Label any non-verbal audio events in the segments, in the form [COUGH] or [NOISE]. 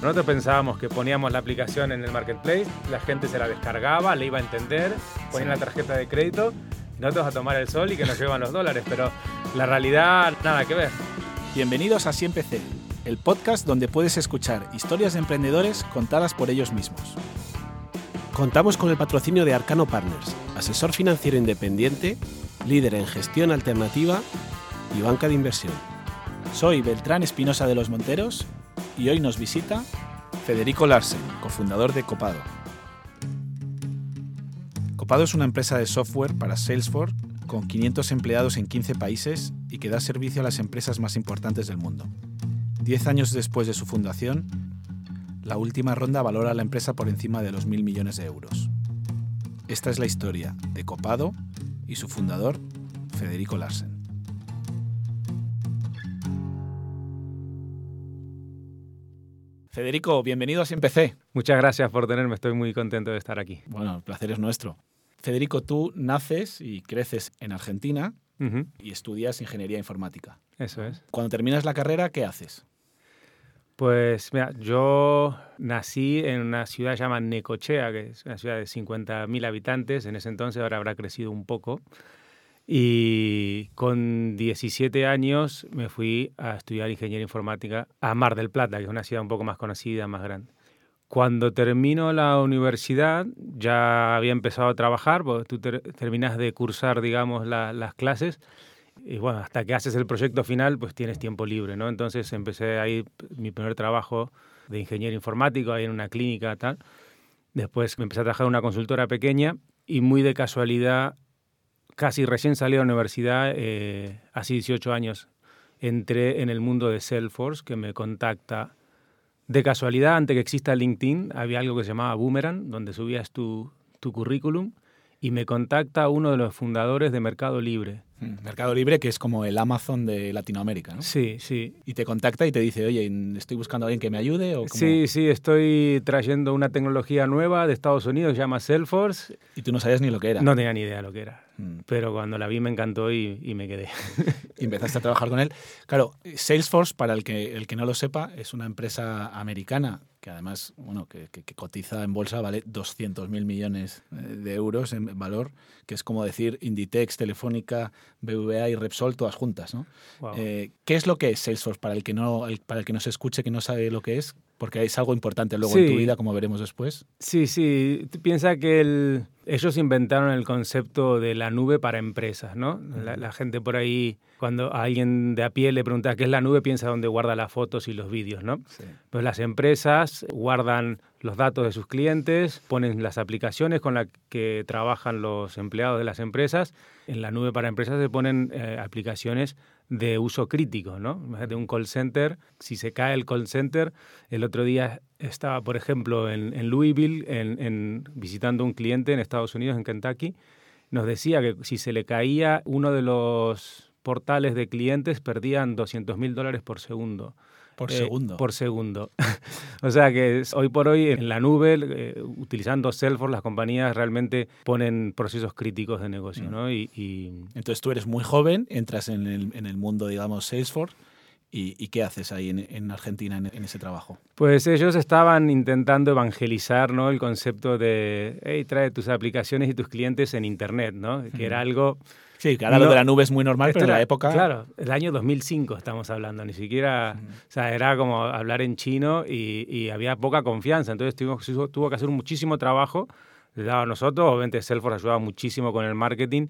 Nosotros pensábamos que poníamos la aplicación en el marketplace, la gente se la descargaba, le iba a entender, ponían la tarjeta de crédito, y nosotros a tomar el sol y que nos llevan los dólares, pero la realidad nada que ver. Bienvenidos a Siempre C, el podcast donde puedes escuchar historias de emprendedores contadas por ellos mismos. Contamos con el patrocinio de Arcano Partners, asesor financiero independiente, líder en gestión alternativa y banca de inversión. Soy Beltrán Espinosa de los Monteros y hoy nos visita Federico Larsen, cofundador de Copado. Copado es una empresa de software para Salesforce con 500 empleados en 15 países y que da servicio a las empresas más importantes del mundo. Diez años después de su fundación, la última ronda valora a la empresa por encima de los mil millones de euros. Esta es la historia de Copado y su fundador, Federico Larsen. Federico, bienvenido a Siempre Muchas gracias por tenerme, estoy muy contento de estar aquí. Bueno, el placer es nuestro. Federico, tú naces y creces en Argentina y estudias ingeniería informática. Eso es. Cuando terminas la carrera, ¿qué haces? Pues mira, yo nací en una ciudad llamada Necochea, que es una ciudad de 50.000 habitantes, en ese entonces ahora habrá crecido un poco. Y con 17 años me fui a estudiar ingeniería informática a Mar del Plata, que es una ciudad un poco más conocida, más grande. Cuando termino la universidad, ya había empezado a trabajar, porque tú terminas de cursar, digamos, las clases, y bueno, hasta que haces el proyecto final, pues tienes tiempo libre, ¿no? Entonces empecé ahí mi primer trabajo de ingeniero informático, ahí en una clínica, tal. Después me empecé a trabajar en una consultora pequeña y muy de casualidad casi recién salí de la universidad, eh, hace 18 años, entré en el mundo de Salesforce, que me contacta de casualidad, antes que exista LinkedIn, había algo que se llamaba Boomerang, donde subías tu, tu currículum, y me contacta uno de los fundadores de Mercado Libre, Mm, Mercado Libre, que es como el Amazon de Latinoamérica, ¿no? Sí, sí. Y te contacta y te dice, oye, estoy buscando a alguien que me ayude. ¿o Sí, sí, estoy trayendo una tecnología nueva de Estados Unidos, se llama Salesforce. Y tú no sabías ni lo que era. No tenía ni idea lo que era. Mm. Pero cuando la vi me encantó y, me quedé. [LAUGHS] y empezaste a trabajar con él. Claro, Salesforce, para el que, el que no lo sepa, es una empresa americana que además, bueno, que, cotiza en bolsa, vale 200.000 millones eh, de euros en valor, que es como decir Inditex, Telefónica, BVA y Repsol todas juntas, ¿no? Eh, ¿Qué es lo que es Salesforce para el que no para el que no se escuche que no sabe lo que es? Porque es algo importante luego en tu vida, como veremos después. Sí, sí. Piensa que el, ellos inventaron el concepto de la nube para empresas, ¿no? La, gente por ahí, cuando a alguien de a pie le pregunta qué es la nube, piensa dónde guarda las fotos y los vídeos, ¿no? Pues las empresas guardan los datos de sus clientes, ponen las aplicaciones con las que trabajan los empleados de las empresas. En la nube para empresas se ponen eh, aplicaciones de uso crítico, ¿no? Imagínate un call center, si se cae el call center, el otro día estaba, por ejemplo, en, Louisville, en, visitando un cliente en Estados Unidos, en Kentucky, nos decía que si se le caía uno de los portales de clientes, perdían 200 mil dólares por segundo. Por segundo. Por segundo. [LAUGHS] o sea que hoy por hoy en la nube, eh, utilizando Salesforce, las compañías realmente ponen procesos críticos de negocio. Mm. ¿no? Y, Entonces tú eres muy joven, entras en el, en el mundo, digamos, Salesforce. ¿Y, qué haces ahí en, Argentina en, ese trabajo? Pues ellos estaban intentando evangelizar ¿no? el concepto de, hey, trae tus aplicaciones y tus clientes en Internet, ¿no? que era algo Sí, que ahora lo de la nube es muy normal, pero en la época... Claro, el año 2005 estamos hablando, ni siquiera... O sea, era como hablar en chino y, había poca confianza. Entonces tuvo, tuvo que hacer muchísimo trabajo. Le daba a nosotros, obviamente Salesforce ayudaba muchísimo con el marketing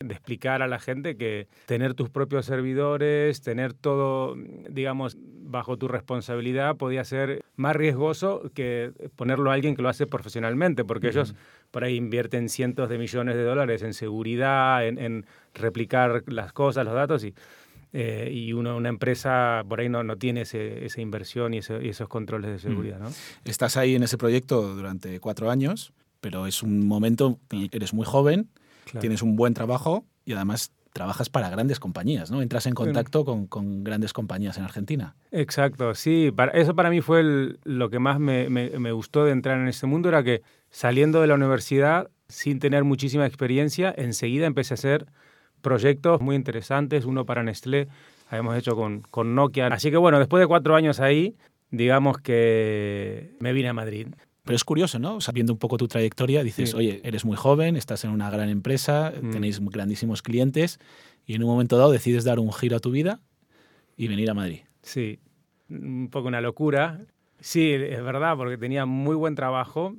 de explicar a la gente que tener tus propios servidores, tener todo, digamos, bajo tu responsabilidad podía ser más riesgoso que ponerlo a alguien que lo hace profesionalmente, porque ellos por ahí invierten cientos de millones de dólares en seguridad, en, replicar las cosas, los datos y... Eh, y uno, una empresa por ahí no, no tiene esa inversión y, esos controles de seguridad. ¿no? Estás ahí en ese proyecto durante cuatro años, pero es un momento, eres muy joven, tienes un buen trabajo y además trabajas para grandes compañías, ¿no? Entras en contacto con, con, grandes compañías en Argentina. Exacto, sí. Para, eso para mí fue lo que más me, me, gustó de entrar en este mundo, era que saliendo de la universidad, sin tener muchísima experiencia, enseguida empecé a hacer proyectos muy interesantes, uno para Nestlé, habíamos hecho con, con Nokia. Así que bueno, después de cuatro años ahí, digamos que me vine a Madrid. Pero es curioso, ¿no? Sabiendo un poco tu trayectoria, dices, Sí. oye, eres muy joven, estás en una gran empresa, Mm. tenéis grandísimos clientes y en un momento dado decides dar un giro a tu vida y venir a Madrid. Sí, un poco una locura. Sí, es verdad, porque tenía muy buen trabajo.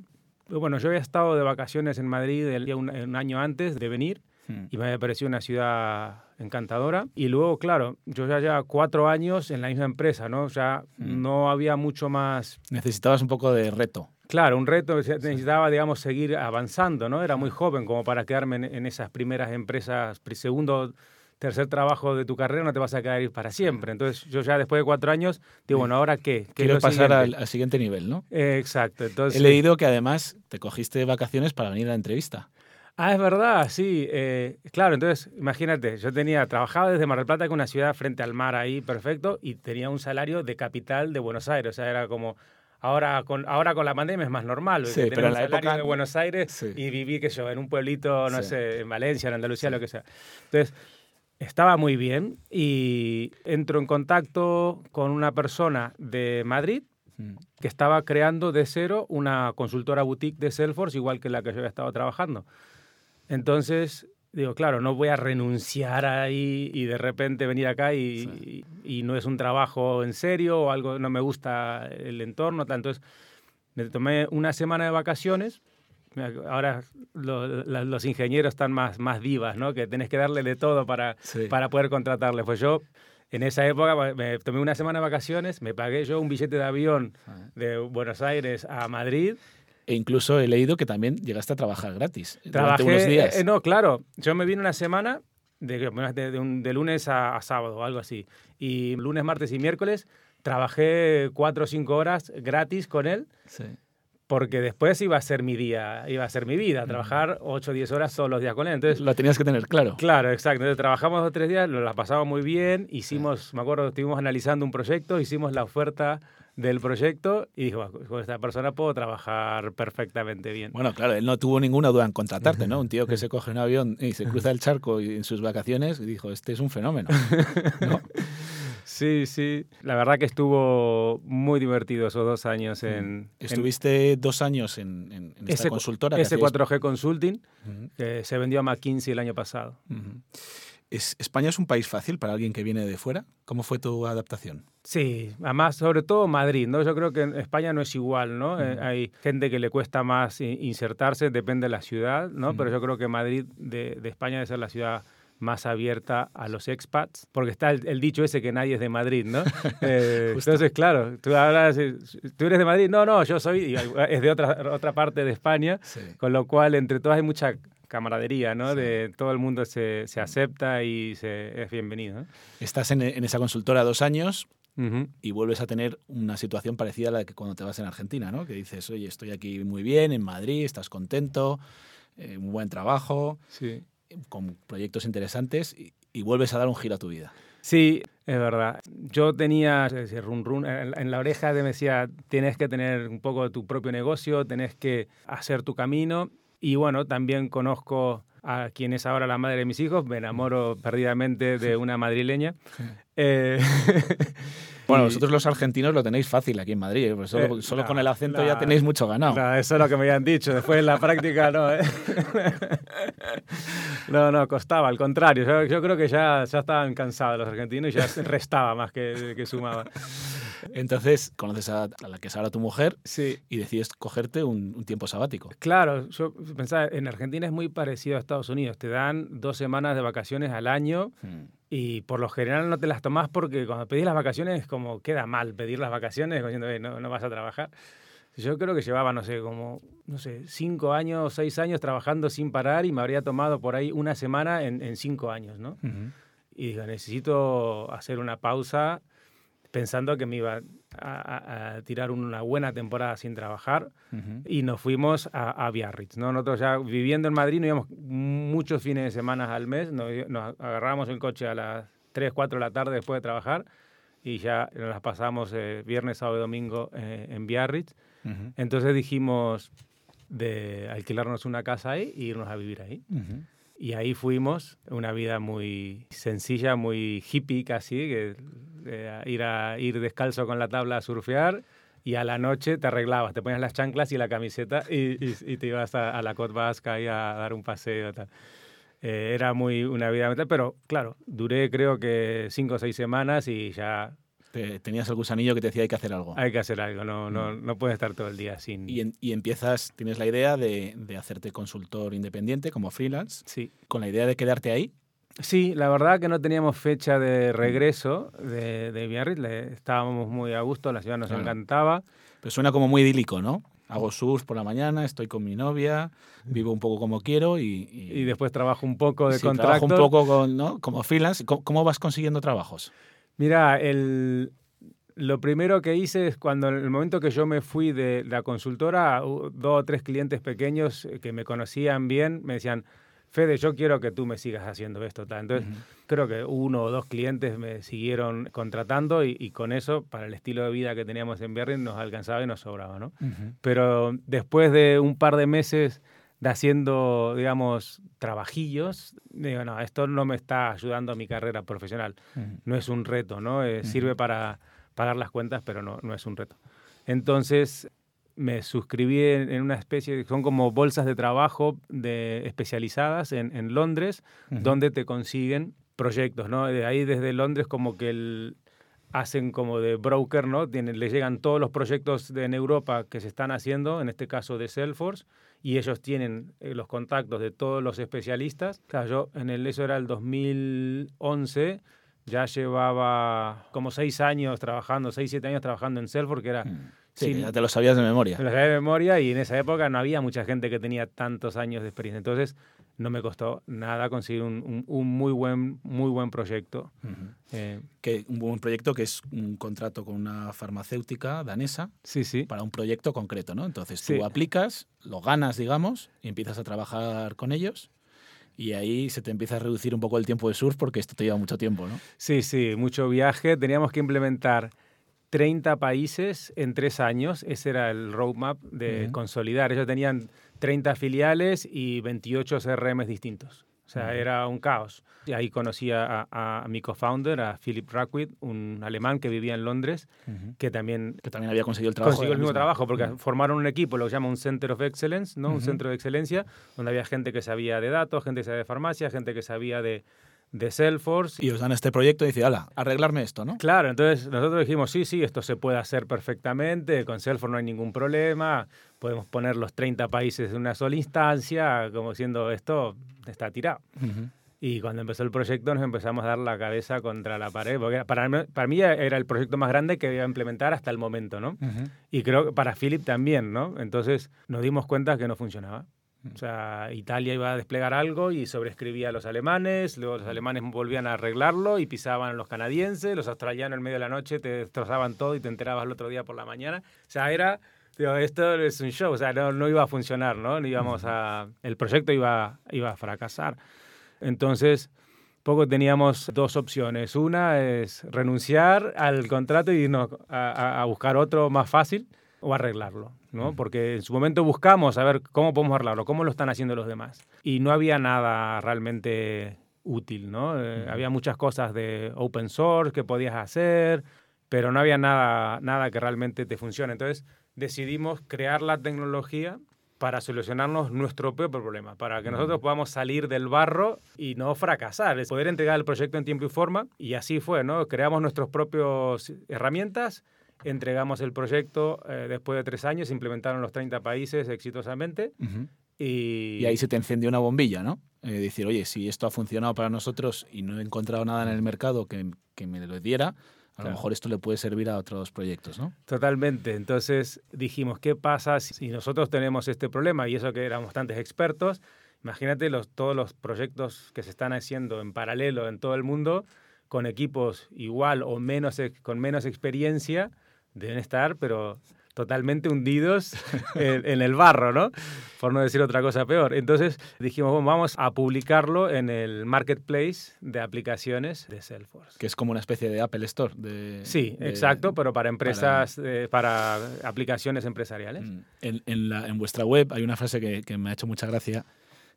Bueno, yo había estado de vacaciones en Madrid el día un, un año antes de venir Mm. y me había parecido una ciudad encantadora. Y luego, claro, yo ya llevaba cuatro años en la misma empresa, ¿no? Ya Mm. no había mucho más Necesitabas un poco de reto. Claro, un reto, necesitaba, digamos, seguir avanzando, ¿no? Era muy joven como para quedarme en, en esas primeras empresas, segundo, tercer trabajo de tu carrera, no te vas a quedar ahí para siempre. Entonces, yo ya después de cuatro años, digo, bueno, ¿ahora qué? ¿Qué es Quiero pasar al, siguiente? al siguiente nivel, ¿no? Eh, exacto, entonces... He leído que además te cogiste vacaciones para venir a la entrevista. Ah, es verdad, sí. eh, claro, entonces, imagínate, yo tenía, trabajaba desde Mar del Plata, que es una ciudad frente al mar ahí, perfecto, y tenía un salario de capital de Buenos Aires, o sea, era como... Ahora con, ahora con la pandemia es más normal, Sí, tener pero en la salario época- de Buenos Aires Sí. y viví, que yo, en un pueblito, no Sí. sé, en Valencia, en Andalucía, lo que sea. Entonces, estaba muy bien y entro en contacto con una persona de Madrid Mm. que estaba creando de cero una consultora boutique de Salesforce, igual que la que yo había estado trabajando. Entonces, digo, claro, no voy a renunciar ahí y de repente venir acá y, y no es un trabajo en serio o algo, no me gusta el entorno. Tal. Entonces, me tomé una semana de vacaciones. Ahora lo- la- los ingenieros están más, más divas, ¿no? Que tenés que darle de todo para, Sí. para poder contratarle. Pues yo, en esa época, pues, me tomé una semana de vacaciones, me pagué yo un billete de avión de Buenos Aires a Madrid. E incluso he leído que también llegaste a trabajar gratis Trabajé, unos días. eh, no, claro, yo me vine una semana de, de, de un- de lunes a, a sábado o algo así. Y lunes, martes y miércoles trabajé cuatro o cinco horas gratis con él Sí. porque después iba a ser mi día, iba a ser mi vida, trabajar ocho o diez horas todos los días con él. Entonces, Lo tenías que tener claro. Claro, exacto. Entonces trabajamos dos o tres días, nos la pasamos muy bien, hicimos, me acuerdo, estuvimos analizando un proyecto, hicimos la oferta del proyecto y dijo, "Bueno, con esta persona puedo trabajar perfectamente bien. Bueno, claro, él no tuvo ninguna duda en contratarte, ¿no? Un tío que [LAUGHS] se coge un avión y se cruza el charco y en sus vacaciones y dijo, este es un fenómeno. [LAUGHS] ¿no? Sí, sí. La verdad que estuvo muy divertido esos dos años en... en Estuviste dos años en, en- en esta S- consultora. que hacíais- S4G Consulting, que se vendió a McKinsey el año pasado. ¿Es- ¿España es un país fácil para alguien que viene de fuera? ¿Cómo fue tu adaptación? Sí, además, sobre todo Madrid, ¿no? Yo creo que en España no es igual, ¿no? Eh, hay gente que le cuesta más insertarse, depende de la ciudad, ¿no? Pero yo creo que Madrid de, de España debe ser la ciudad más abierta a los expats, porque está el, el dicho ese que nadie es de Madrid, ¿no? [LAUGHS] Eh, entonces, claro, tú hablas, eh, tú eres de Madrid, no, no, yo soy, es de otra, otra parte de España, Sí. con lo cual entre todas hay mucha camaradería, ¿no? Sí. De todo el mundo se, se acepta y se, es bienvenido. Estás en, en esa consultora dos años y vuelves a tener una situación parecida a la que cuando te vas en Argentina, ¿no? Que dices, oye, estoy aquí muy bien, en Madrid, estás contento, eh, un buen trabajo, Sí. con proyectos interesantes y, y vuelves a dar un giro a tu vida. Sí, es verdad. Yo tenía ese run run en, la oreja de me decía, tienes que tener un poco de tu propio negocio, tenés que hacer tu camino. Y bueno, también conozco a quien es ahora la madre de mis hijos, me enamoro perdidamente de una madrileña. Eh, [LAUGHS] Bueno, vosotros los argentinos lo tenéis fácil aquí en Madrid, ¿eh? Pues solo, Eh, solo no, con el acento no. ya tenéis mucho ganado. No, eso es lo que me habían dicho. Después en la práctica no. ¿eh? [LAUGHS] No, no, costaba, al contrario. Yo, yo creo que ya, ya estaban cansados los argentinos y ya restaba más que, que sumaba. Entonces, conoces a, a la que es ahora tu mujer Sí, y decides cogerte un, un tiempo sabático. Claro, yo pensaba, en Argentina es muy parecido a Estados Unidos. Te dan dos semanas de vacaciones al año Hmm. y por lo general no te las tomás porque cuando pedís las vacaciones como queda mal pedir las vacaciones diciendo, "Eh, no, no vas a trabajar. Yo creo que llevaba, no sé, como, no sé, cinco años, seis años trabajando sin parar y me habría tomado por ahí una semana en, en cinco años, ¿no? Ujú. Y digo, necesito hacer una pausa pensando que me iba a, tirar una buena temporada sin trabajar y nos fuimos a, a Biarritz. ¿no? Nosotros ya viviendo en Madrid, nos íbamos muchos fines de semana al mes, nos, nos agarrábamos el coche a las 3, 4 de la tarde después de trabajar y ya nos las pasamos eh, viernes, sábado y domingo eh, en Biarritz. Entonces dijimos de alquilarnos una casa ahí e irnos a vivir ahí. Y ahí fuimos, una vida muy sencilla, muy hippie casi, que, eh, ir, a, ir descalzo con la tabla a surfear y a la noche te arreglabas, te ponías las chanclas y la camiseta y, y, te ibas a, la Côte Basque a dar un paseo. Eh, era muy una vida mental, pero claro, duré creo que cinco o seis semanas y ya... tenías el gusanillo que te decía hay que hacer algo. Hay que hacer algo, no, no, mm. no puedes estar todo el día sin... Y, y empiezas, tienes la idea de, de, hacerte consultor independiente como freelance. Sí. Con la idea de quedarte ahí. Sí, la verdad que no teníamos fecha de regreso de, de Biarritz, estábamos muy a gusto, la ciudad nos encantaba. Pero suena como muy idílico, ¿no? Hago surf por la mañana, estoy con mi novia, vivo un poco como quiero y... Y, después trabajo un poco de sí, Trabajo un poco con, ¿no? como freelance. ¿Cómo, vas consiguiendo trabajos? Mira, el, lo primero que hice es cuando en el momento que yo me fui de la consultora, dos o tres clientes pequeños que me conocían bien me decían, Fede, yo quiero que tú me sigas haciendo esto. Entonces, creo que uno o dos clientes me siguieron contratando y, con eso, para el estilo de vida que teníamos en Berlín, nos alcanzaba y nos sobraba, ¿no? Pero después de un par de meses de haciendo, digamos, trabajillos, digo, no, esto no me está ayudando a mi carrera profesional. No es un reto, ¿no? Eh, sirve para pagar las cuentas, pero no, no es un reto. Entonces, me suscribí en, una especie, son como bolsas de trabajo de, especializadas en, en Londres, donde te consiguen proyectos, ¿no? De ahí desde Londres como que el, hacen como de broker, ¿no? Tienen, les llegan todos los proyectos de, en Europa que se están haciendo, en este caso de Salesforce, y ellos tienen eh, los contactos de todos los especialistas. Claro, yo en el, eso era el 2011, ya llevaba como seis años trabajando, seis, siete años trabajando en Salesforce, que era... Mm. Sí, ya te lo sabías de memoria. Me lo sabía de memoria y en esa época no había mucha gente que tenía tantos años de experiencia. Entonces, no me costó nada conseguir un, un, muy, buen, muy buen proyecto. Eh, que, un buen proyecto que es un contrato con una farmacéutica danesa sí, sí. para un proyecto concreto, ¿no? Entonces tú aplicas, lo ganas, digamos, y empiezas a trabajar con ellos. Y ahí se te empieza a reducir un poco el tiempo de surf porque esto te lleva mucho tiempo, ¿no? Sí, sí, mucho viaje. Teníamos que implementar 30 países en tres años. Ese era el roadmap de consolidar. Ellos tenían 30 filiales y 28 CRMs distintos. O sea, era un caos. Y ahí conocí a, a, mi co-founder, a Philip Rackwit, un alemán que vivía en Londres, que también... Que también había conseguido el trabajo. Consiguió el mismo trabajo, porque formaron un equipo, lo que se llama un Center of Excellence, ¿no? Un centro de excelencia, donde había gente que sabía de datos, gente que sabía de farmacia, gente que sabía de, de Salesforce. Y os dan este proyecto y dice, ala, arreglarme esto, ¿no? Claro, entonces nosotros dijimos, sí, sí, esto se puede hacer perfectamente, con Salesforce no hay ningún problema, podemos poner los 30 países en una sola instancia, como siendo esto está tirado. Y cuando empezó el proyecto nos empezamos a dar la cabeza contra la pared, porque para, para mí era el proyecto más grande que iba a implementar hasta el momento, ¿no? Y creo que para Philip también, ¿no? Entonces nos dimos cuenta que no funcionaba. O sea, Italia iba a desplegar algo y sobrescribía a los alemanes, luego los alemanes volvían a arreglarlo y pisaban a los canadienses, los australianos en medio de la noche te destrozaban todo y te enterabas el otro día por la mañana. O sea, era, digo, esto es un show, o sea, no, no iba a funcionar, ¿no? íbamos a, el proyecto iba, iba a fracasar. Entonces, poco teníamos dos opciones. Una es renunciar al contrato y irnos a, a buscar otro más fácil o arreglarlo, ¿no? Porque en su momento buscamos a ver cómo podemos arreglarlo, cómo lo están haciendo los demás. Y no había nada realmente útil, ¿no? Eh, había muchas cosas de open source que podías hacer, pero no había nada, nada que realmente te funcione. Entonces decidimos crear la tecnología para solucionarnos nuestro propio problema, para que nosotros podamos salir del barro y no fracasar, es poder entregar el proyecto en tiempo y forma. Y así fue, ¿no? Creamos nuestras propias herramientas entregamos el proyecto eh, después de tres años, se implementaron los 30 países exitosamente. y... ahí se te encendió una bombilla, ¿no? Eh, decir, oye, si esto ha funcionado para nosotros y no he encontrado nada en el mercado que, que me lo diera, a lo mejor esto le puede servir a otros proyectos, ¿no? Totalmente. Entonces dijimos, ¿qué pasa si nosotros tenemos este problema? Y eso que éramos bastantes expertos, imagínate los, todos los proyectos que se están haciendo en paralelo en todo el mundo con equipos igual o menos, con menos experiencia deben estar, pero totalmente hundidos [LAUGHS] en, el barro, ¿no? Por no decir otra cosa peor. Entonces dijimos, bueno, vamos a publicarlo en el marketplace de aplicaciones de Salesforce. Que es como una especie de Apple Store. De, sí, exacto, pero para empresas, eh, para, aplicaciones empresariales. Mm. En, en, la, en, vuestra web hay una frase que, que me ha hecho mucha gracia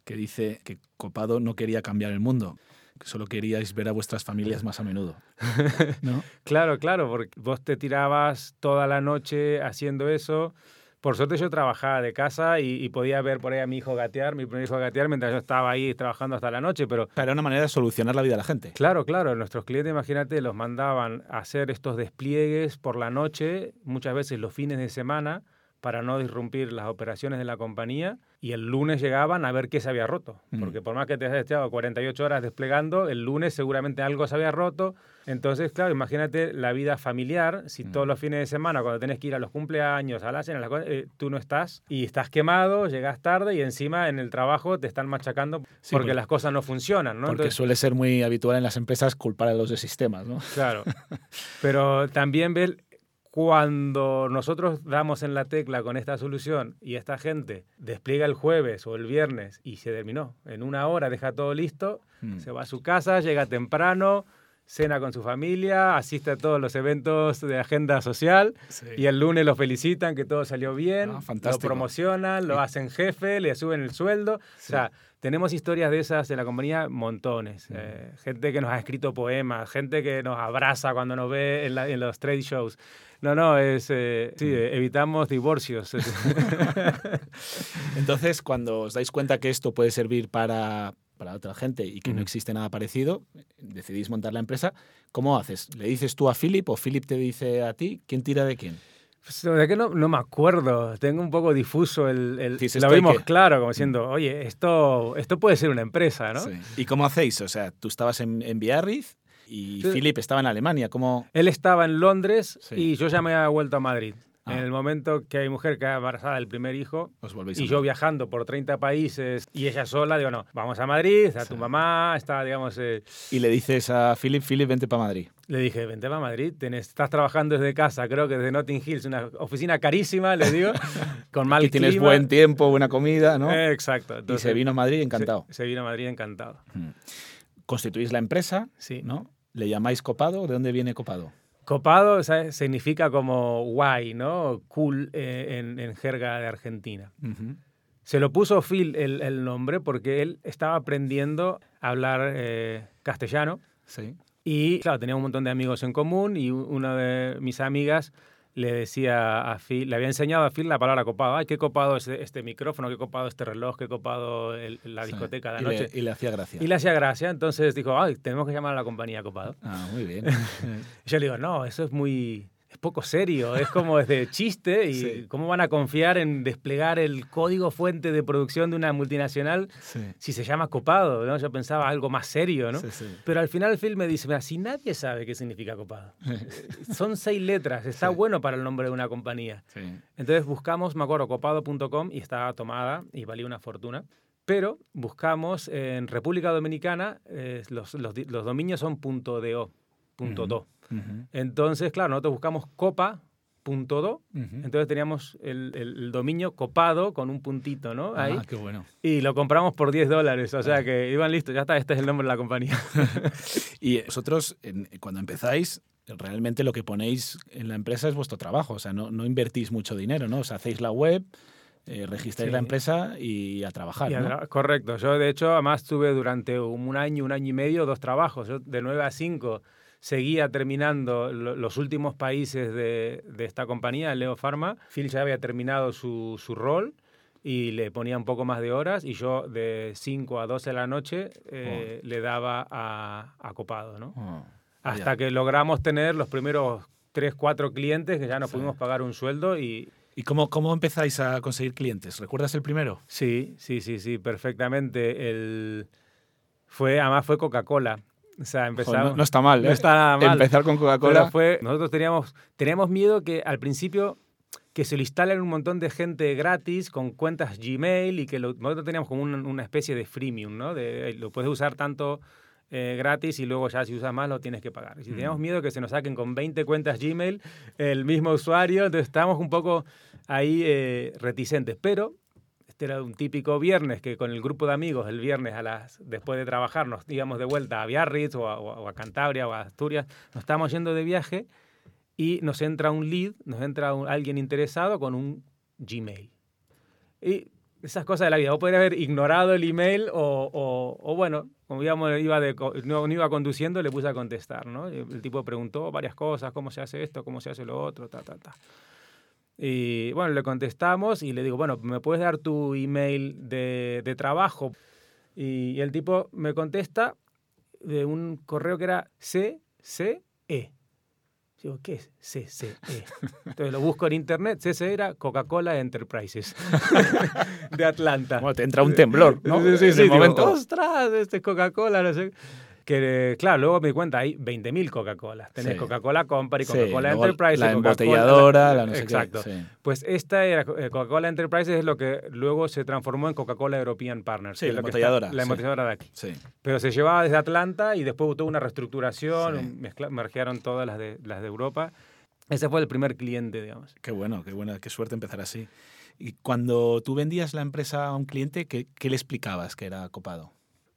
que dice que Copado no quería cambiar el mundo, que solo queríais ver a vuestras familias más a menudo. [LAUGHS] ¿no? claro, claro, porque vos te tirabas toda la noche haciendo eso. Por suerte yo trabajaba de casa y, podía ver por ahí a mi hijo gatear, mi primer hijo gatear, mientras yo estaba ahí trabajando hasta la noche, pero... Era una manera de solucionar la vida de la gente. Claro, claro. Nuestros clientes, imagínate, los mandaban a hacer estos despliegues por la noche, muchas veces los fines de semana, para no disrumpir las operaciones de la compañía y el lunes llegaban a ver qué se había roto. Mm. Porque por más que te hayas echado 48 horas desplegando, el lunes seguramente algo se había roto. Entonces, claro, imagínate la vida familiar, si mm. todos los fines de semana, cuando tenés que ir a los cumpleaños, a la cena, eh, tú no estás y estás quemado, llegas tarde y encima en el trabajo te están machacando porque, las cosas no funcionan. ¿no? Porque suele ser muy habitual en las empresas culpar a los de sistemas. ¿no? Claro. [LAUGHS] Pero también ver cuando nosotros damos en la tecla con esta solución y esta gente despliega el jueves o el viernes y se terminó, en una hora deja todo listo, hmm. se va a su casa, llega temprano, cena con su familia, asiste a todos los eventos de agenda social y el lunes lo felicitan que todo salió bien, ah, lo promocionan, lo hacen jefe, le suben el sueldo. O sea, tenemos historias de esas en la compañía montones. Hmm. Eh, gente que nos ha escrito poemas, gente que nos abraza cuando nos ve en, en los trade shows. No, no, es. Eh, sí, mm. evitamos divorcios. [LAUGHS] Entonces, cuando os dais cuenta que esto puede servir para, para otra gente y que no existe nada parecido, decidís montar la empresa, ¿cómo haces? ¿Le dices tú a Philip o Philip te dice a ti? ¿Quién tira de quién? Pues, de que no, no, me acuerdo, tengo un poco difuso el... el lo vimos claro, como diciendo, oye, esto, esto puede ser una empresa, ¿no? Sí. ¿Y cómo hacéis? O sea, tú estabas en, en Biarritz y Philip estaba en Alemania. ¿cómo? Él estaba en Londres y yo ya me había vuelto a Madrid. En ah. el momento que hay mujer que ha embarazada del primer hijo y yo viajando por 30 países y ella sola, digo, no, vamos a Madrid, está tu mamá, está, digamos... Eh, y le dices a Philip, Philip, vente para Madrid. Le dije, vente para Madrid, estás trabajando desde casa, creo que desde Notting Hills, una oficina carísima, le digo, [LAUGHS] con mal tienes buen tiempo, buena comida, ¿no? exacto. y se vino a Madrid encantado. Se, vino a Madrid encantado. Hmm. Constituís la empresa, sí. ¿no? ¿Le llamáis copado? ¿De dónde viene copado? Copado significa como guay, ¿no? Cool eh, en, jerga de Argentina. Se lo puso Phil el, nombre porque él estaba aprendiendo a hablar eh, castellano. Sí. Y claro, tenía un montón de amigos en común y una de mis amigas le decía a Phil, le había enseñado a Phil la palabra copado. Ay, qué copado es este micrófono, qué copado este reloj, qué copado la discoteca de la noche. y le hacía gracia. Y le hacía gracia. Entonces dijo, ay, tenemos que llamar a la compañía copado. Ah, muy bien. [LAUGHS] yo le digo, no, eso es muy, es poco serio, es como desde chiste y cómo van a confiar en desplegar el código fuente de producción de una multinacional si se llama copado, ¿no? Yo pensaba algo más serio, ¿no? Pero al final el film me dice, mira, si nadie sabe qué significa copado, son seis letras, está bueno para el nombre de una compañía. Entonces buscamos, me acuerdo, copado.com y estaba tomada y valía una fortuna. Pero buscamos en República Dominicana, eh, los, los, los, dominios son .do, .do. Entonces, claro, nosotros buscamos copa.do, entonces teníamos el, dominio copado con un puntito, ¿no? Ah, qué bueno. Y lo compramos por 10 dólares, o sea que iban listos, ya está, este es el nombre de la compañía. [LAUGHS] y vosotros, cuando empezáis, realmente lo que ponéis en la empresa es vuestro trabajo, o sea, no, no invertís mucho dinero, ¿no? O sea, hacéis la web, eh, registráis la empresa y a trabajar. correcto. Yo, de hecho, además tuve durante un año, un año y medio, dos trabajos. Yo, de 9 a 5 seguía terminando los últimos países de, esta compañía, Leo Pharma. Phil ya había terminado su, rol y le ponía un poco más de horas y yo de 5 a 12 de la noche eh, oh. le daba a, copado, ¿no? Oh, Hasta que logramos tener los primeros 3, 4 clientes que ya nos pudimos pagar un sueldo y... ¿Y cómo, cómo empezáis a conseguir clientes? ¿Recuerdas el primero? Sí, sí, sí, sí, perfectamente. El... Fue, además fue Coca-Cola. O sea, empezamos, no, está mal, no ¿eh? está nada mal. Empezar con Coca-Cola. fue, nosotros teníamos, teníamos miedo que al principio que se lo instalen un montón de gente gratis con cuentas Gmail y que nosotros teníamos como una, especie de freemium, ¿no? De, lo puedes usar tanto eh, gratis y luego ya si usas más lo tienes que pagar. Y si mm. teníamos miedo que se nos saquen con 20 cuentas Gmail el mismo usuario, entonces estábamos un poco ahí eh, reticentes. Pero este era un típico viernes que con el grupo de amigos, el viernes a las, después de trabajar, nos íbamos de vuelta a Biarritz o a, Cantabria o a Asturias, nos estábamos yendo de viaje y nos entra un lead, nos entra alguien interesado con un Gmail. Y esas cosas de la vida. Vos podrías haber ignorado el email o, o, o bueno, como digamos, iba de, no, no, iba conduciendo, le puse a contestar, ¿no? El tipo preguntó varias cosas, cómo se hace esto, cómo se hace lo otro, ta, ta, ta. Y bueno, le contestamos y le digo, bueno, ¿me puedes dar tu email de, de trabajo? Y, y, el tipo me contesta de un correo que era CCE. Digo, ¿qué es CCE? [LAUGHS] Entonces lo busco en internet. CCE era Coca-Cola Enterprises [LAUGHS] de Atlanta. Bueno, te entra un temblor, ¿no? Sí, sí, sí. Digo, Ostras, este es Coca-Cola, no sé. Que, claro, luego me di cuenta, hay 20.000 Coca-Cola. Tenés Sí. Coca-Cola Company, Sí, Coca-Cola luego Enterprise, la embotelladora, la no sé qué, Exacto. sí. Pues esta era eh, Coca-Cola Enterprises es lo que luego se transformó en Coca-Cola European Partners. Sí, que la embotelladora, está- la sí. embotelladora de aquí. Sí. Pero se llevaba desde Atlanta y después tuvo una reestructuración, Sí. mezcla- mergearon todas las de, las de Europa. Ese fue el primer cliente, digamos. Qué bueno, qué buena, qué suerte empezar así. Y cuando tú vendías la empresa a un cliente, ¿qué, qué le explicabas que era copado?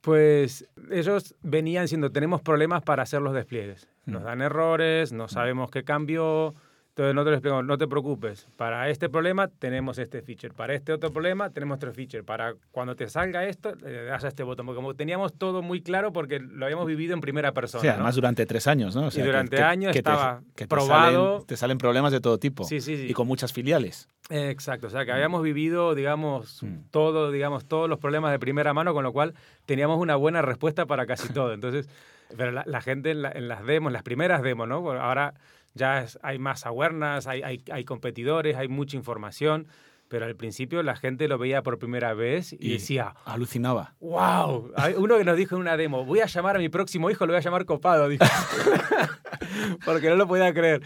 Pues ellos venían diciendo, tenemos problemas para hacer los despliegues. Nos Mm. dan errores, no sabemos qué cambió. Entonces nosotros les explicamos, no te preocupes, para este problema tenemos este feature, para este otro problema tenemos otro feature, para cuando te salga esto, le das a este botón. Porque como teníamos todo muy claro porque lo habíamos vivido en primera persona. Sí, ¿no? además durante tres años, ¿no? O Y durante años estaba te probado. salen- Te salen, problemas de todo tipo. Sí, sí, sí. Y con muchas filiales. Exacto, o sea que habíamos vivido, digamos, Mm. todo, digamos, todos los problemas de primera mano, con lo cual teníamos una buena respuesta para casi todo. [LAUGHS] Entonces, pero la, la gente en, la- en las demos, las primeras demos, ¿no? Bueno, ahora ya es- hay más awareness, hay, hay, hay competidores, hay mucha información, pero al principio la gente lo veía por primera vez y, Y- decía, Alucinaba. wow, hay uno que nos dijo en una demo, voy a llamar a mi próximo hijo, lo voy a llamar Copado, dijo. [LAUGHS] porque no lo podía creer.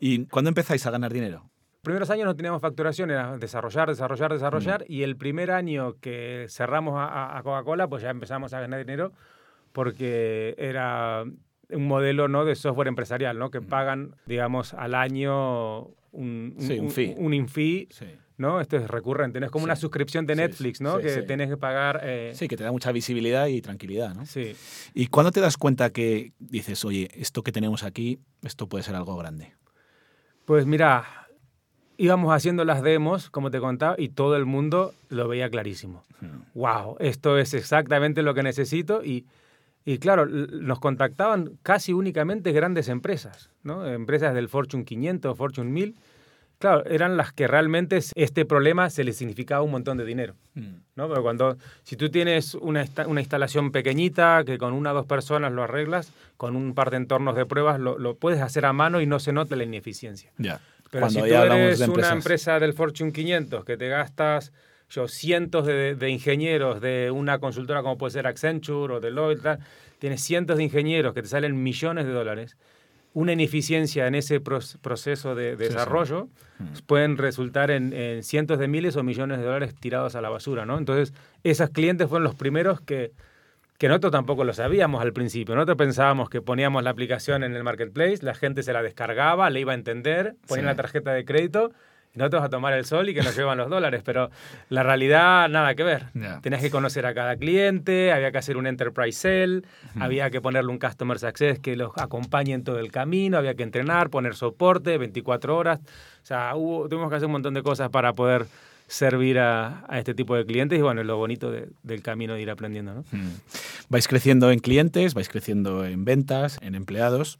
¿Y cuándo empezáis a ganar dinero? primeros años no teníamos facturación, era desarrollar, desarrollar, desarrollar. Y el primer año que cerramos a- a Coca-Cola, pues ya empezamos a ganar dinero porque era un modelo ¿no? de software empresarial, ¿no? que pagan, digamos, al año un, Sí, un fee. Un, in fee, Sí. ¿no? Esto es recurrente, ¿no? es como Sí. una suscripción de Netflix, ¿no? sí, que tenés que pagar... eh, Sí, que te da mucha visibilidad y tranquilidad, ¿no? sí. ¿Y cuándo te das cuenta que dices, oye, esto que tenemos aquí, esto puede ser algo grande? Pues mira, íbamos haciendo las demos, como te contaba, y todo el mundo lo veía clarísimo. wow, esto es exactamente lo que necesito y, y claro, nos contactaban casi únicamente grandes empresas, ¿no? Empresas del Fortune 500, Fortune 1000. Claro, eran las que realmente este problema se les significaba un montón de dinero, ¿no? Pero cuando, si tú tienes una, una instalación pequeñita que con una o dos personas lo arreglas, con un par de entornos de pruebas lo, lo puedes hacer a mano y no se nota la ineficiencia. Ya. Pero Cuando si tú eres una empresa del Fortune 500 que te gastas yo, cientos de, de ingenieros de una consultora como puede ser Accenture o Deloitte, tal, tienes cientos de ingenieros que te salen millones de dólares, una ineficiencia en ese proceso de, de Sí, sí. desarrollo Mm. pueden resultar en, en cientos de miles o millones de dólares tirados a la basura, ¿no? Entonces, esos clientes fueron los primeros que, que nosotros tampoco lo sabíamos al principio. Nosotros pensábamos que poníamos la aplicación en el marketplace, la gente se la descargaba, le iba a entender, ponían Sí. la tarjeta de crédito nosotros a tomar el sol y que nos llevan los dólares. Pero la realidad, nada que ver. Ya. Tenías que conocer a cada cliente, había que hacer un enterprise sell, había que ponerle un customer success que los acompañe en todo el camino, había que entrenar, poner soporte 24 horas. O sea, hubo, tuvimos que hacer un montón de cosas para poder servir a, a este tipo de clientes y bueno, es lo bonito de- del camino de ir aprendiendo, ¿no? Mm. Vais creciendo en clientes, vais creciendo en ventas, en empleados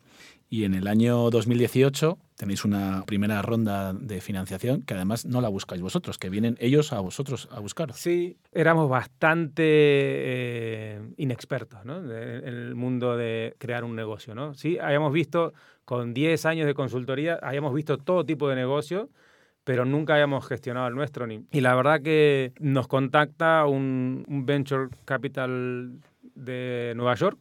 y en el año 2018 tenéis una primera ronda de financiación que además no la buscáis vosotros, que vienen ellos a vosotros a buscar. Sí, éramos bastante eh, inexpertos ¿no? En el mundo de crear un negocio. ¿no? Sí, habíamos visto, con 10 años de consultoría, habíamos visto todo tipo de negocio, pero nunca habíamos gestionado el nuestro. Ni... Y la verdad que nos contacta un venture capital de Nueva York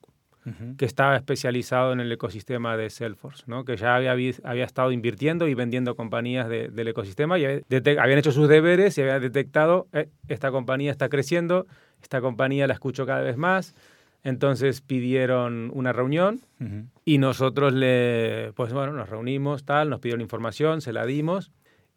Que estaba especializado en el ecosistema de Salesforce, ¿no? que ya había, había estado invirtiendo y vendiendo compañías de- del ecosistema y habían hecho sus deberes y habían detectado, eh, esta compañía está creciendo, esta compañía la escucho cada vez más, entonces pidieron una reunión y nosotros le, pues bueno, nos reunimos, tal, nos pidieron información, se la dimos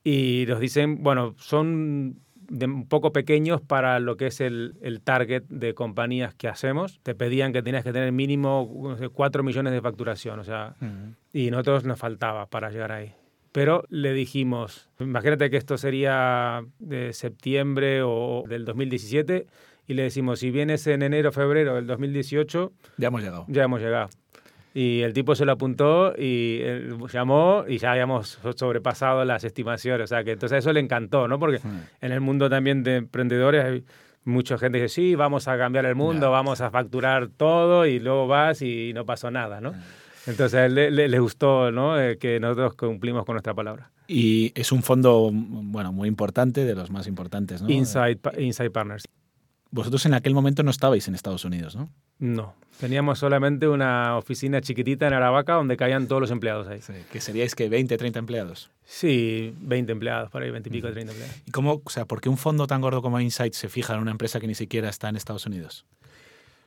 y nos dicen, bueno, son de un poco pequeños para lo que es el, el target de compañías que hacemos. Te pedían que tenías que tener mínimo no sé, 4 millones de facturación, o sea, Ujú. y nosotros nos faltaba para llegar ahí. pero le dijimos, imagínate que esto sería de septiembre o del 2017, y le decimos, si vienes en enero, febrero del 2018, ya hemos llegado. Ya hemos llegado. Y el tipo se lo apuntó y llamó y ya habíamos sobrepasado las estimaciones. O sea, que entonces eso le encantó, ¿no? Porque hmm. en el mundo también de emprendedores hay mucha gente que dice, sí, vamos a cambiar el mundo, vamos a facturar todo y luego vas y no pasó nada, ¿no? Entonces a él le, gustó ¿no? Eh, que nosotros cumplimos con nuestra palabra. Y es un fondo bueno, muy importante, de los más importantes, ¿no? Inside, Inside Partners. Vosotros en aquel momento no estabais en Estados Unidos, ¿no? No, teníamos solamente una oficina chiquitita en Aravaca donde caían todos los empleados ahí. Sí, que seríais que 20, 30 empleados. Sí, 20 empleados, por ahí 20 y pico, 30 empleados. ¿Y cómo, o sea, por qué un fondo tan gordo como Insight se fija en una empresa que ni siquiera está en Estados Unidos?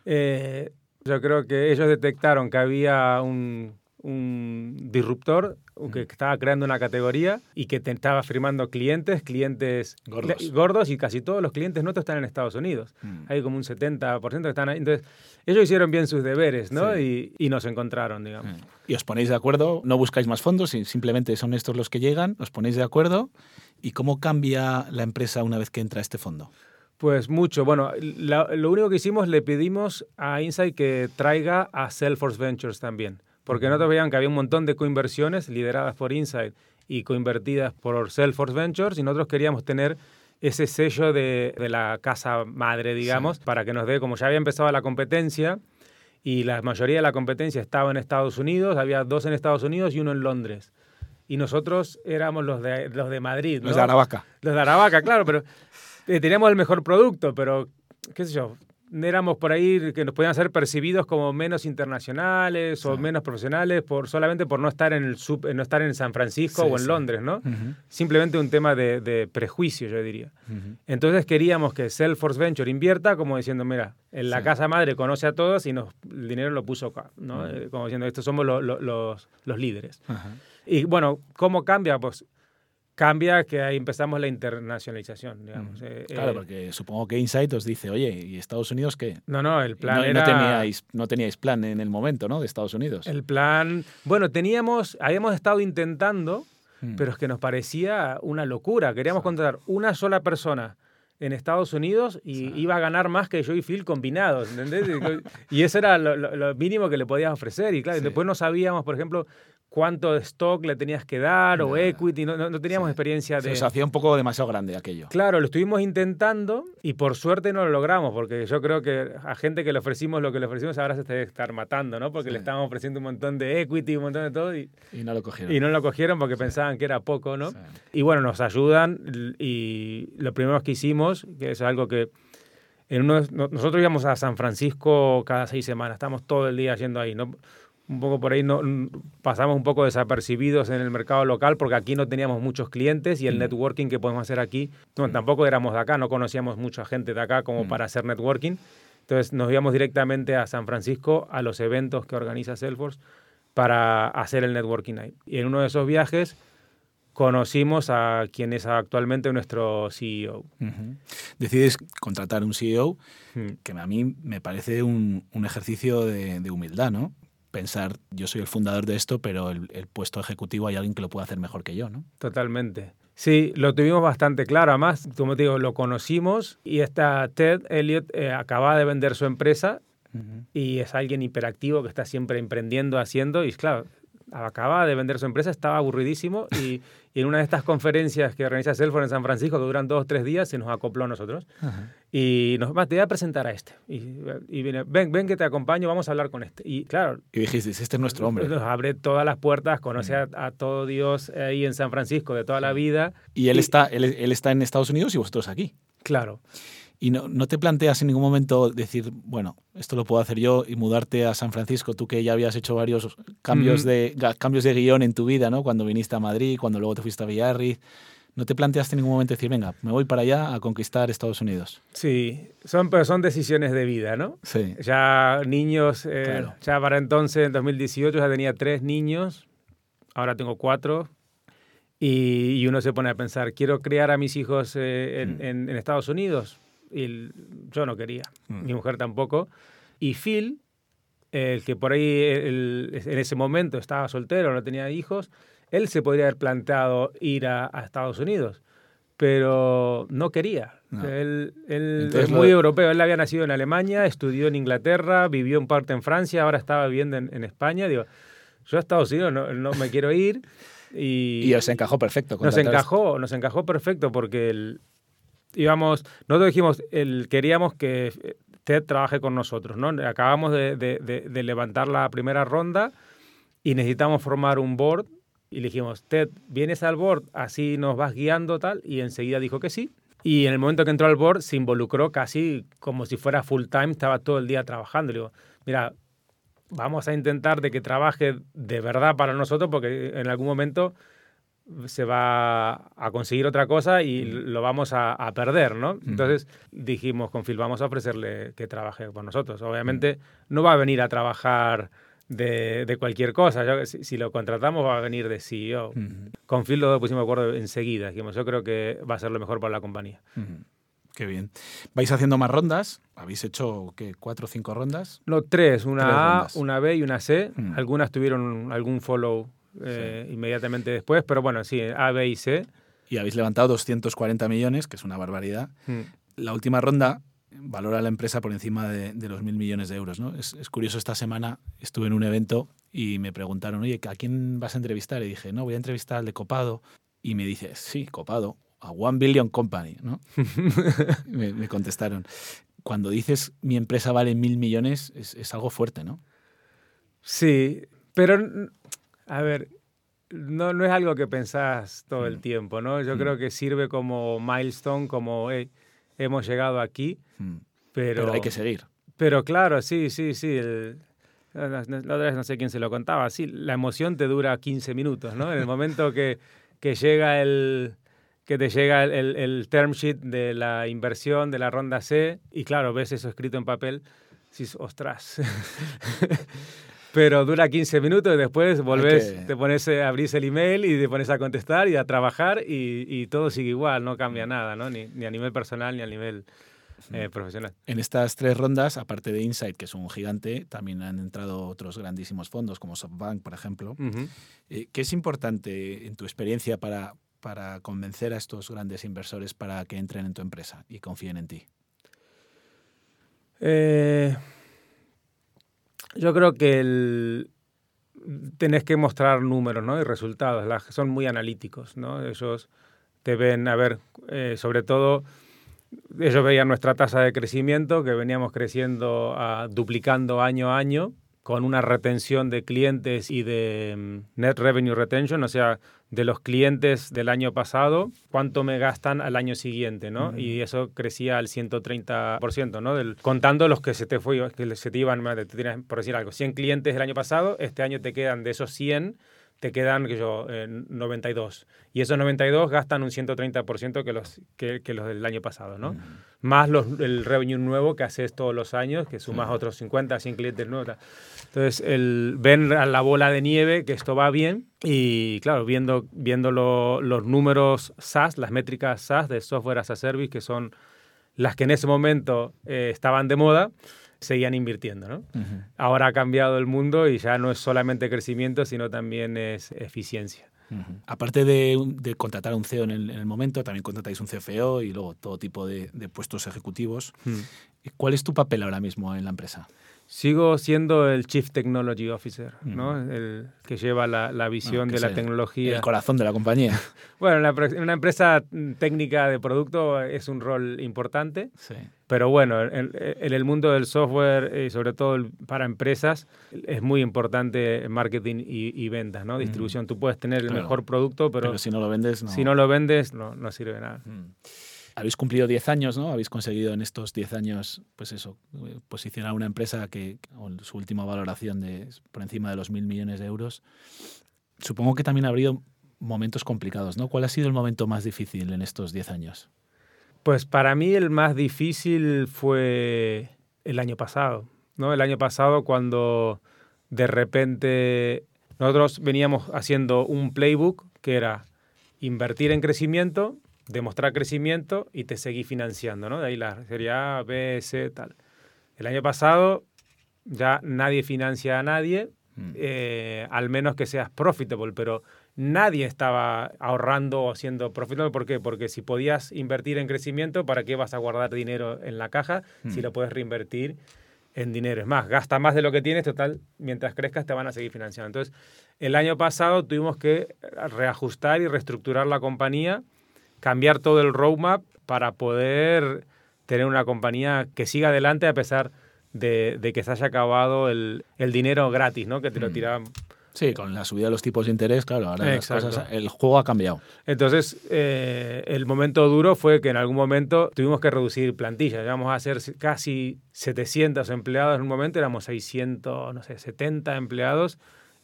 Eh, yo creo que ellos detectaron que había un, un disruptor que estaba creando una categoría y que te estaba firmando clientes, clientes gordos. y casi todos los clientes nuestros están en Estados Unidos. Mm. Hay como un 70% que están ahí. Entonces, ellos hicieron bien sus deberes, ¿no? Y, y, nos encontraron, digamos. Mm. Y os ponéis de acuerdo, no buscáis más fondos, simplemente son estos los que llegan, os ponéis de acuerdo. ¿Y cómo cambia la empresa una vez que entra este fondo? Pues mucho. Bueno, lo único que hicimos, le pedimos a Insight que traiga a Salesforce Ventures también porque nosotros veíamos que había un montón de coinversiones lideradas por Insight y coinvertidas por Salesforce Ventures y nosotros queríamos tener ese sello de, la casa madre, digamos, para que nos dé, como ya había empezado la competencia y la mayoría de la competencia estaba en Estados Unidos, había dos en Estados Unidos y uno en Londres. Y nosotros éramos los de, los de Madrid. Los de Aravaca. Los de Aravaca, claro, pero eh, teníamos el mejor producto, pero qué sé yo, éramos por ahí que nos podían ser percibidos como menos internacionales o menos profesionales por solamente por no estar en el sub, no estar en San Francisco o en Londres, ¿no? Simplemente un tema de, prejuicio, yo diría. Entonces queríamos que Salesforce Venture invierta como diciendo, mira, en la casa madre conoce a todos y nos, el dinero lo puso acá, ¿no? Eh, como diciendo, estos somos los, los líderes. Y bueno, ¿cómo cambia? Pues cambia que ahí empezamos la internacionalización, digamos. Eh, claro, eh, porque supongo que Insight os dice, oye, ¿y Estados Unidos qué? No, no, el plan no, era... No teníais, no teníais plan en el momento, ¿no? De Estados Unidos. El plan... Bueno, teníamos... Habíamos estado intentando, hmm. pero es que nos parecía una locura. Queríamos contratar una sola persona en Estados Unidos y iba a ganar más que yo y Phil combinados, ¿entendés? y eso era lo, mínimo que le podías ofrecer. Y claro, después no sabíamos, por ejemplo, cuánto stock le tenías que dar o equity, no, no, teníamos experiencia de... Se hacía un poco demasiado grande aquello. Claro, lo estuvimos intentando y por suerte no lo logramos, porque yo creo que a gente que le ofrecimos lo que le ofrecimos ahora se debe estar matando, ¿no? Porque le estábamos ofreciendo un montón de equity, un montón de todo y, y no lo cogieron. Y no lo cogieron porque pensaban que era poco, ¿no? Y bueno, nos ayudan y lo primero que hicimos, que es algo que... En uno, nosotros íbamos a San Francisco cada seis semanas, estamos todo el día yendo ahí, ¿no? un poco por ahí no, pasamos un poco desapercibidos en el mercado local porque aquí no teníamos muchos clientes y el mm. networking que podemos hacer aquí, no, tampoco éramos de acá, no conocíamos mucha gente de acá como mm. para hacer networking. Entonces nos íbamos directamente a San Francisco a los eventos que organiza Salesforce para hacer el networking ahí. Y en uno de esos viajes conocimos a quien es actualmente nuestro CEO. Decides contratar un CEO, hmm. que a mí me parece un, ejercicio de, de, humildad, ¿no? pensar, yo soy el fundador de esto, pero el, puesto ejecutivo hay alguien que lo puede hacer mejor que yo, ¿no? Totalmente. Sí, lo tuvimos bastante claro. Además, como te digo, lo conocimos y esta Ted Elliott eh, acaba de vender su empresa y es alguien hiperactivo que está siempre emprendiendo, haciendo y claro, acaba de vender su empresa, estaba aburridísimo y, en una de estas conferencias que organiza Salesforce en San Francisco, que duran dos o tres días, se nos acopló a nosotros. Y nos te voy a presentar a este. Y, viene, ven, ven que te acompaño, vamos a hablar con este. Y claro... Y dijiste, este es nuestro hombre. Nos abre todas las puertas, conoce a, todo Dios ahí en San Francisco de toda la vida. Y él, está, él, él está en Estados Unidos y vosotros aquí. Claro. Y no, no, te planteas en ningún momento decir, bueno, esto lo puedo hacer yo y mudarte a San Francisco, tú que ya habías hecho varios cambios, de, cambios de guion en tu vida, ¿no? Cuando viniste a Madrid, cuando luego te fuiste a Villarriz. ¿No te planteaste en ningún momento decir, venga, me voy para allá a conquistar Estados Unidos? Sí, son, pero son decisiones de vida, ¿no? Sí. Ya niños, eh, ya para entonces, en 2018, ya tenía tres niños, ahora tengo cuatro, y, uno se pone a pensar, ¿quiero criar a mis hijos eh, mm. en, en, Estados Unidos? Y yo no quería, mm. mi mujer tampoco. Y Phil el que por ahí el- en ese momento estaba soltero, no tenía hijos, él se podría haber planteado ir a, a Estados Unidos, pero no quería. No. Él, él Entonces es muy europeo, él había nacido en Alemania, estudió en Inglaterra, vivió en parte en Francia, ahora estaba viviendo en, en España. Digo, yo a Estados Unidos no, no me quiero ir. [LAUGHS] Y, Y os encajó perfecto. nos encajó, nos encajó perfecto porque el, íbamos, nosotros dijimos, el, queríamos que eh, Ted trabaje con nosotros, ¿no? Acabamos de, levantar la primera ronda y necesitamos formar un board y le dijimos, Ted, vienes al board, así nos vas guiando tal, y enseguida dijo que sí. Y en el momento que entró al board se involucró casi como si fuera full time, estaba todo el día trabajando. Le digo, mira, vamos a intentar de que trabaje de verdad para nosotros porque en algún momento se va a conseguir otra cosa y lo vamos a, a perder, ¿no? Entonces dijimos con Phil, vamos a ofrecerle que trabaje con nosotros. Obviamente no va a venir a trabajar de, de cualquier cosa. Yo- si, si lo contratamos va a venir de CEO. Con Phil lo pusimos de acuerdo enseguida. Dijimos, yo creo que va a ser lo mejor para la compañía. ujú. Qué bien. ¿Vais haciendo más rondas? ¿Habéis hecho qué, cuatro o cinco rondas? No, tres, una Tres A, rondas. una B y una C. Algunas tuvieron algún follow eh, inmediatamente después, pero bueno, sí, A, B y C. Y habéis levantado 240 millones, que es una barbaridad. Mm. La última ronda valora a la empresa por encima de, de los mil millones de euros. ¿no? Es, es curioso, esta semana estuve en un evento y me preguntaron, oye, ¿a quién vas a entrevistar? Y dije, no, voy a entrevistar al de Copado. Y me dice, sí, Copado, a One Billion Company. ¿no? [LAUGHS] me, me contestaron. Cuando dices mi empresa vale mil millones, es, es algo fuerte, ¿no? Sí, pero, a ver, no, no es algo que pensás todo el Mm. tiempo, ¿no? Yo Mm. creo que sirve como milestone, como, hey, hemos llegado aquí, Mm. pero... Pero hay que seguir. Pero claro, sí, sí, sí. el- la otra vez no sé quién se lo contaba. Sí, la emoción te dura 15 minutos, ¿no? En el momento que, que llega el que te llega el, el- el term sheet de la inversión de la ronda C y claro, ves eso escrito en papel, dices, ostras. [LAUGHS] Pero dura 15 minutos y después volvés, que- te pones, a abrís el email y te pones a contestar y a trabajar y, y todo sigue igual, no cambia nada, ¿no? Ni, ni a nivel personal ni a nivel eh, profesional. En estas tres rondas, aparte de Insight, que es un gigante, también han entrado otros grandísimos fondos, como SoftBank, por ejemplo. Eh, ¿Qué es importante en tu experiencia para, para convencer a estos grandes inversores para que entren en tu empresa y confíen en ti? Eh, yo creo que el- tenés que mostrar números ¿no? y resultados. Las- son muy analíticos. ¿no? Ellos te ven, a ver, eh, sobre todo, ellos veían nuestra tasa de crecimiento, que veníamos creciendo, ah, duplicando año a año, con una retención de clientes y de mm, net revenue retention, o sea, de los clientes del año pasado, cuánto me gastan al año siguiente, ¿no? Y eso crecía al 130%, ¿no? Del, contando los que se te fue, que se te iban, por decir algo, 100 clientes del año pasado, este año te quedan de esos 100, te quedan, que yo, eh, 92. Y esos 92 gastan un 130% que los, que, que los del año pasado, ¿no? Más los, el revenue nuevo que haces todos los años, que sumas otros 50, 100 clientes nuevos. Entonces, el, ven a la bola de nieve que esto va bien y, claro, viendo, viendo lo- los números SaaS, las métricas SaaS de Software as a Service, que son las que en ese momento eh, estaban de moda, seguían invirtiendo, ¿no? Ahora ha cambiado el mundo y ya no es solamente crecimiento, sino también es eficiencia. Aparte de, contratar a un CEO en el, en el momento, también contratáis un CFO y luego todo tipo de, de puestos ejecutivos. ¿Cuál es tu papel ahora mismo en la empresa? Sigo siendo el Chief Technology Officer, ¿no? El que lleva la, la visión que de la tecnología. El corazón de la compañía. [LAUGHS] Bueno, en una empresa mm, técnica de producto es un rol importante, Sí. pero bueno, en, en el mundo del software y sobre todo para empresas es muy importante marketing y, y ventas, ¿no? Distribución. Tú puedes tener el Claro. mejor producto, pero, Pero, si no lo vendes, no. si no lo vendes, no, no sirve nada. Mm. Habéis cumplido 10 años, ¿no? Habéis conseguido en estos 10 años, pues eso, eh, posicionar una empresa que, con su última valoración de por encima de los mil millones de euros. Supongo que también ha habido momentos complicados, ¿no? ¿Cuál ha sido el momento más difícil en estos 10 años? Pues para mí el más difícil fue el año pasado, ¿no? El año pasado cuando de repente nosotros veníamos haciendo un playbook que era invertir en crecimiento, demostrar crecimiento y te seguí financiando, ¿no? De ahí la serie A, B, C, tal. El año pasado ya nadie financia a nadie, eh, al menos que seas profitable, pero nadie estaba ahorrando o haciendo profitable. ¿Por qué? Porque si podías invertir en crecimiento, ¿para qué vas a guardar dinero en la caja si lo puedes reinvertir en dinero? Es más, gasta más de lo que tienes, total, mientras crezcas te van a seguir financiando. Entonces, el año pasado tuvimos que reajustar y reestructurar la compañía, cambiar todo el roadmap para poder tener una compañía que siga adelante a pesar de, que se haya acabado el, dinero gratis, ¿no? Que te lo tiraban Sí, con la subida de los tipos de interés, claro, ahora el juego ha cambiado. Entonces, eh, el momento duro fue que en algún momento tuvimos que reducir plantillas. Íbamos a ser casi 700 empleados en un momento, éramos 600, no sé, 70 empleados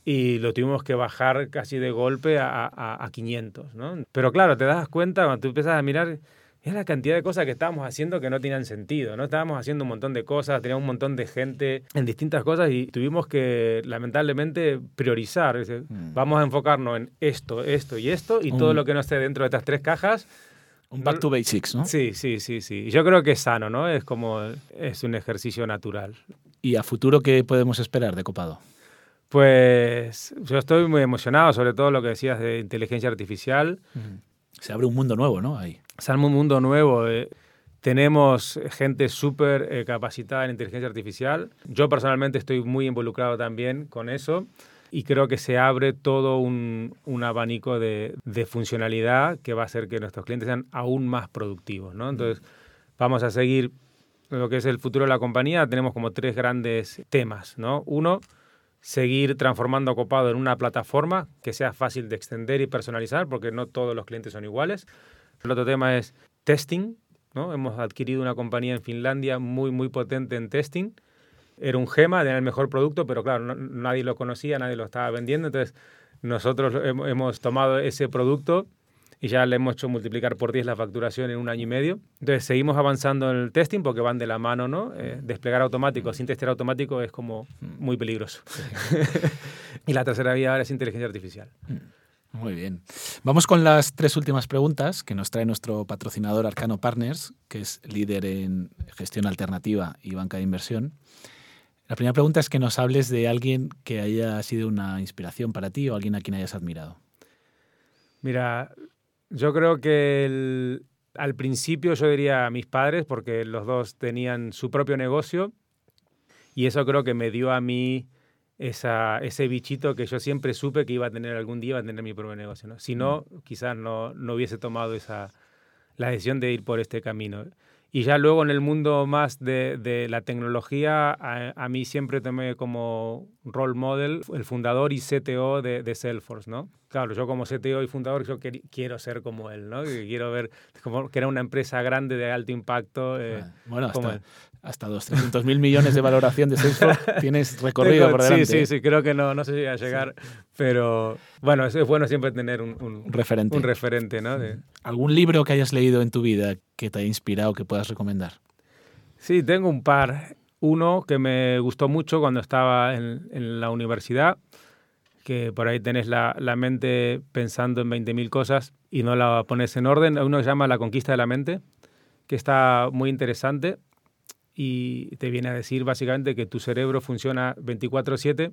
y lo tuvimos que bajar casi de golpe a, a, a 500, ¿no? Pero claro, te das cuenta cuando tú empiezas a mirar es la cantidad de cosas que estábamos haciendo que no tenían sentido, ¿no? Estábamos haciendo un montón de cosas, teníamos un montón de gente en distintas cosas y tuvimos que, lamentablemente, priorizar. Mm. Vamos a enfocarnos en esto, esto y esto y todo lo que no esté dentro de estas tres cajas. Un back to basics, ¿no? Sí, sí, sí, sí. Yo creo que es sano, ¿no? Es como, es un ejercicio natural. ¿Y a futuro qué podemos esperar de Copado? Pues yo estoy muy emocionado, sobre todo lo que decías de inteligencia artificial. Se abre un mundo nuevo, ¿no? Ahí. Se un mundo nuevo. Eh. Tenemos gente súper eh, capacitada en inteligencia artificial. Yo personalmente estoy muy involucrado también con eso y creo que se abre todo un, un abanico de, de, funcionalidad que va a hacer que nuestros clientes sean aún más productivos. ¿no? Entonces, vamos a seguir lo que es el futuro de la compañía. Tenemos como tres grandes temas. ¿no? Uno, seguir transformando Copado en una plataforma que sea fácil de extender y personalizar, porque no todos los clientes son iguales. El otro tema es testing. ¿no? Hemos adquirido una compañía en Finlandia muy, muy potente en testing. Era un gema, era el mejor producto, pero claro, nadie lo conocía, nadie lo estaba vendiendo. Entonces, nosotros hemos tomado ese producto y ya le hemos hecho multiplicar por 10 la facturación en un año y medio. Entonces seguimos avanzando en el testing porque van de la mano, ¿no? Eh, desplegar automático sin testear automático es como muy peligroso. [LAUGHS] y la tercera vía ahora es inteligencia artificial. Muy bien. Vamos con las tres últimas preguntas que nos trae nuestro patrocinador Arcano Partners, que es líder en gestión alternativa y banca de inversión. La primera pregunta es que nos hables de alguien que haya sido una inspiración para ti o alguien a quien hayas admirado. Mira, yo creo que al principio yo diría a mis padres, porque los dos tenían su propio negocio, y eso creo que me dio a mí esa, ese bichito que yo siempre supe que iba a tener algún día, iba a tener mi propio negocio. ¿no? Si no, mm. quizás no, no hubiese tomado esa, la decisión de ir por este camino. Y ya luego en el mundo más de, de la tecnología, a, mí siempre tomé como role model el fundador y CTO de, de, Salesforce, ¿no? Claro, yo como CTO y fundador, yo quiero ser como él, ¿no? quiero ver como que era una empresa grande de alto impacto. Eh, bueno, como él hasta 200 mil millones de valoración de Salesforce [LAUGHS] tienes recorrido por delante. Sí, sí, sí, creo que no, no sé si a llegar, pero bueno, es, bueno siempre tener un, referente. Un referente ¿no? ¿Algún libro que hayas leído en tu vida que te haya inspirado que puedas recomendar? Sí, tengo un par. Uno que me gustó mucho cuando estaba en, la universidad, que por ahí tenés la, la mente pensando en 20.000 cosas y no la pones en orden. Uno se llama La conquista de la mente, que está muy interesante y te viene a decir básicamente que tu cerebro funciona 24/7,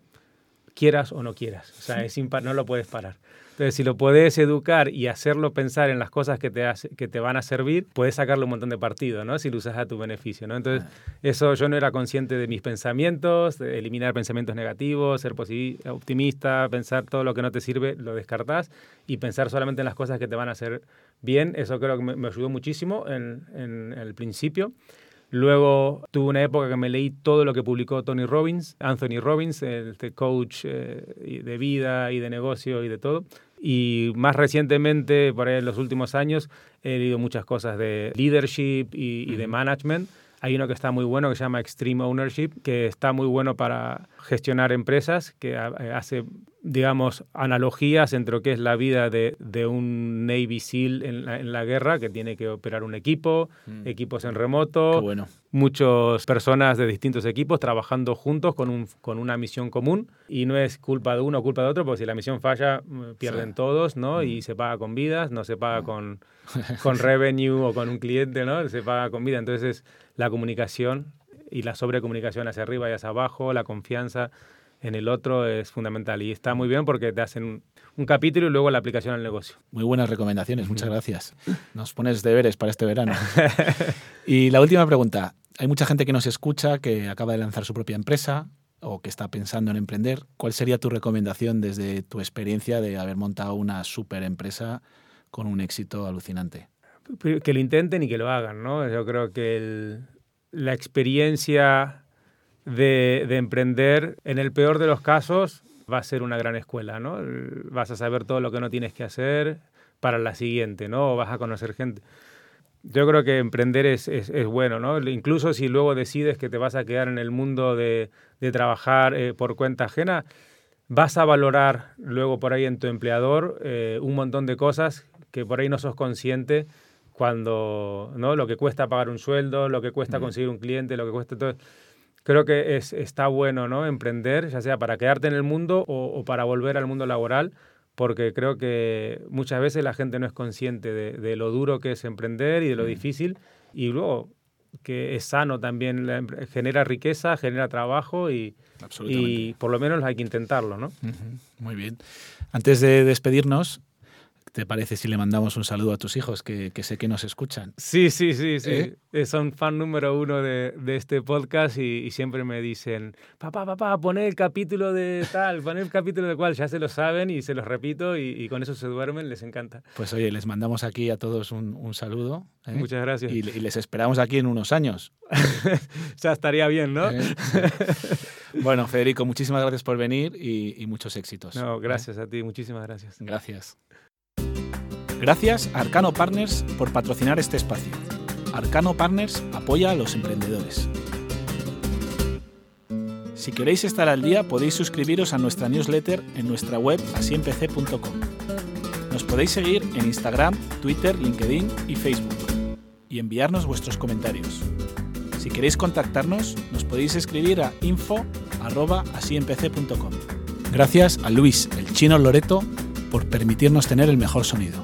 quieras o no quieras. O sea, es no lo puedes parar. Entonces, si lo puedes educar y hacerlo pensar en las cosas que te, que te van a servir, puedes sacarle un montón de partido, ¿no? Si lo usas a tu beneficio, ¿no? Entonces, eso yo no era consciente de mis pensamientos, de eliminar pensamientos negativos, ser optimista, pensar todo lo que no te sirve, lo descartás y pensar solamente en las cosas que te van a hacer bien. Eso creo que me, ayudó muchísimo en, en el principio. Luego tuve una época que me leí todo lo que publicó Tony Robbins, Anthony Robbins, este coach eh, de vida y de negocio y de todo. Y más recientemente, por ahí en los últimos años, he leído muchas cosas de leadership y, y de management. Hay uno que está muy bueno que se llama Extreme Ownership, que está muy bueno para gestionar empresas, que eh, hace digamos, analogías entre lo que es la vida de, de un Navy SEAL en la, en la, guerra, que tiene que operar un equipo, mm. equipos en remoto, bueno. muchas personas de distintos equipos trabajando juntos con, un, con una misión común. Y no es culpa de uno o culpa de otro, porque si la misión falla, mm, pierden sí. todos, ¿no? Mm. Y se paga con vidas, no se paga con, [LAUGHS] con revenue o con un cliente, ¿no? Se paga con vida. Entonces, la comunicación y la sobrecomunicación hacia arriba y hacia abajo, la confianza en el otro es fundamental. Y está muy bien porque te hacen un, capítulo y luego la aplicación al negocio. Muy buenas recomendaciones, muchas gracias. Nos pones deberes para este verano. [LAUGHS] y la última pregunta. Hay mucha gente que nos escucha que acaba de lanzar su propia empresa o que está pensando en emprender. ¿Cuál sería tu recomendación desde tu experiencia de haber montado una super empresa con un éxito alucinante? Que lo intenten y que lo hagan, ¿no? Yo creo que la experiencia de, emprender, en el peor de los casos, va a ser una gran escuela, ¿no? Vas a saber todo lo que no tienes que hacer para la siguiente, ¿no? O vas a conocer gente. Yo creo que emprender es, es, bueno, ¿no? Incluso si luego decides que te vas a quedar en el mundo de, de trabajar eh, por cuenta ajena, vas a valorar luego por ahí en tu empleador eh, un montón de cosas que por ahí no sos consciente cuando, ¿no? Lo que cuesta pagar un sueldo, lo que cuesta conseguir un cliente, lo que cuesta todo creo que es, está bueno ¿no? emprender, ya sea para quedarte en el mundo o, para volver al mundo laboral, porque creo que muchas veces la gente no es consciente de, lo duro que es emprender y de lo mm. difícil, y luego que es sano también, genera riqueza, genera trabajo y, y por lo menos hay que intentarlo. ¿no? Muy bien. Antes de despedirnos, ¿Te parece si le mandamos un saludo a tus hijos que, sé que nos escuchan? Sí, sí, sí, sí. ¿Eh? Eh, son fan número uno de, este podcast y, siempre me dicen, papá, papá, pon el capítulo de tal, pon el capítulo de cual, ya se lo saben y se los repito y, con eso se duermen, les encanta. Pues oye, les mandamos aquí a todos un, saludo. ¿eh? Muchas gracias. Y, les esperamos aquí en unos años. [LAUGHS] ya estaría bien, ¿no? [LAUGHS] bueno, Federico, muchísimas gracias por venir y, muchos éxitos. No, gracias a ti, muchísimas gracias. Gracias. Gracias a Arcano Partners por patrocinar este espacio. Arcano Partners apoya a los emprendedores. Si queréis estar al día podéis suscribiros a nuestra newsletter en nuestra web asiempc.com. Nos podéis seguir en Instagram, Twitter, LinkedIn y Facebook y enviarnos vuestros comentarios. Si queréis contactarnos, nos podéis escribir a info.asiempc.com. Gracias a Luis, el chino Loreto, por permitirnos tener el mejor sonido.